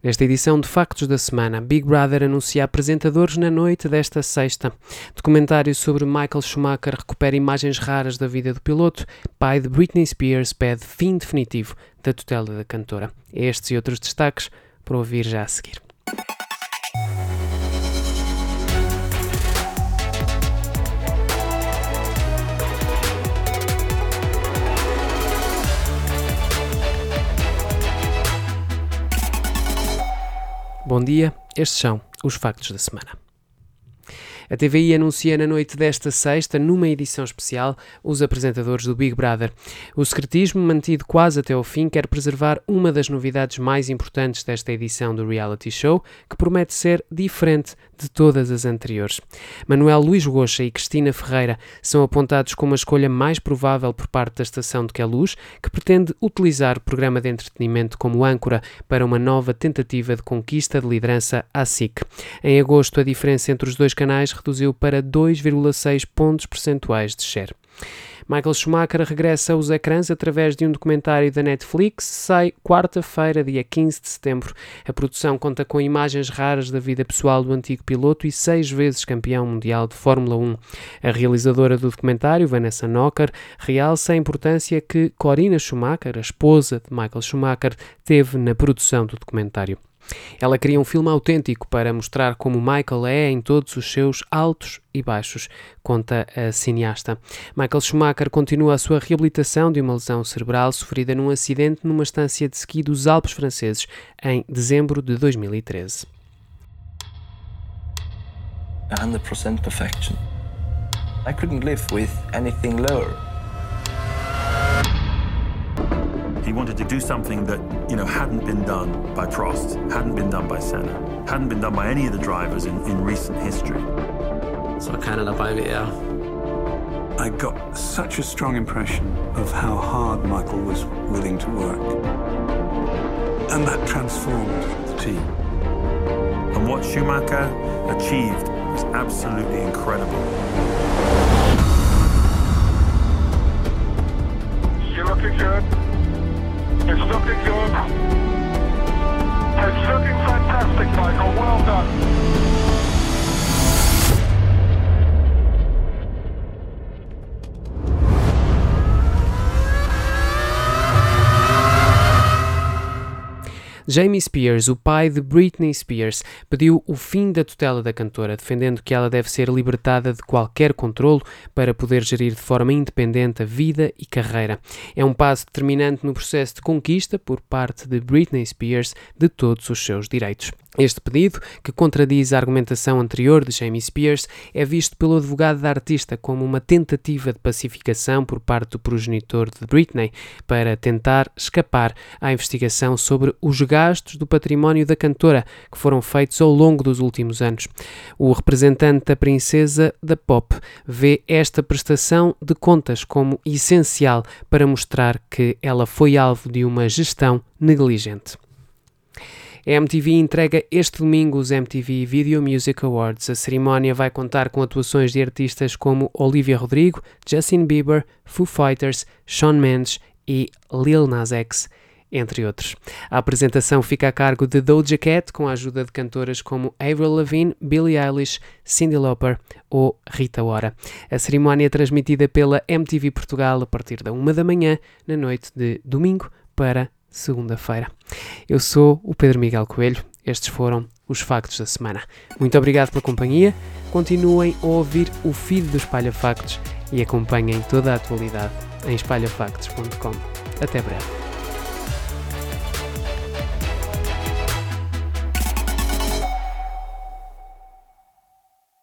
Nesta edição de Factos da Semana, Big Brother anuncia apresentadores na noite desta sexta. Documentário sobre Michael Schumacher recupera imagens raras da vida do piloto. Pai de Britney Spears pede fim definitivo da tutela da cantora. Estes e outros destaques para ouvir já a seguir. Bom dia, estes são os factos da semana. A TVI anuncia na noite desta sexta, numa edição especial, os apresentadores do Big Brother. O secretismo, mantido quase até ao fim, quer preservar uma das novidades mais importantes desta edição do reality show, que promete ser diferente de todas as anteriores. Manuel Luís Goxa e Cristina Ferreira são apontados como a escolha mais provável por parte da estação de Queluz, que pretende utilizar o programa de entretenimento como âncora para uma nova tentativa de conquista de liderança à SIC. Em agosto, a diferença entre os dois canais reduziu para 2,6 pontos percentuais de share. Michael Schumacher regressa aos ecrãs através de um documentário da Netflix. Sai quarta-feira, dia 15 de setembro. A produção conta com imagens raras da vida pessoal do antigo piloto e seis vezes campeão mundial de Fórmula 1. A realizadora do documentário, Vanessa Knocker, realça a importância que Corina Schumacher, a esposa de Michael Schumacher, teve na produção do documentário. Ela queria um filme autêntico para mostrar como Michael é em todos os seus altos e baixos, conta a cineasta. Michael Schumacher continua a sua reabilitação de uma lesão cerebral sofrida num acidente numa estância de ski dos Alpes franceses em dezembro de 2013. 100% perfection. I couldn't live with anything lower. He wanted to do something that, you know, hadn't been done by Prost, hadn't been done by Senna, hadn't been done by any of the drivers in, in recent history. Es war keiner dabei wie er. I got such a strong impression of how hard Michael was willing to work. And that transformed the team. And what Schumacher achieved was absolutely incredible. You're looking good. It's looking good. It's looking fantastic, Michael. Well done. Jamie Spears, o pai de Britney Spears, pediu o fim da tutela da cantora, defendendo que ela deve ser libertada de qualquer controlo para poder gerir de forma independente a vida e carreira. É um passo determinante no processo de conquista por parte de Britney Spears de todos os seus direitos. Este pedido, que contradiz a argumentação anterior de Jamie Spears, é visto pelo advogado da artista como uma tentativa de pacificação por parte do progenitor de Britney para tentar escapar à investigação sobre os gastos do património da cantora que foram feitos ao longo dos últimos anos. O representante da princesa da pop vê esta prestação de contas como essencial para mostrar que ela foi alvo de uma gestão negligente. A MTV entrega este domingo os MTV Video Music Awards. A cerimónia vai contar com atuações de artistas como Olivia Rodrigo, Justin Bieber, Foo Fighters, Shawn Mendes e Lil Nas X entre outros. A apresentação fica a cargo de Doja Cat, com a ajuda de cantoras como Avril Lavigne, Billie Eilish, Cyndi Lauper ou Rita Ora. A cerimónia é transmitida pela MTV Portugal a partir da uma da manhã, na noite de domingo para segunda-feira. Eu sou o Pedro Miguel Coelho. Estes foram os factos da semana. Muito obrigado pela companhia. Continuem a ouvir o feed do Espalha Factos e acompanhem toda a atualidade em espalhafactos.com. Até breve.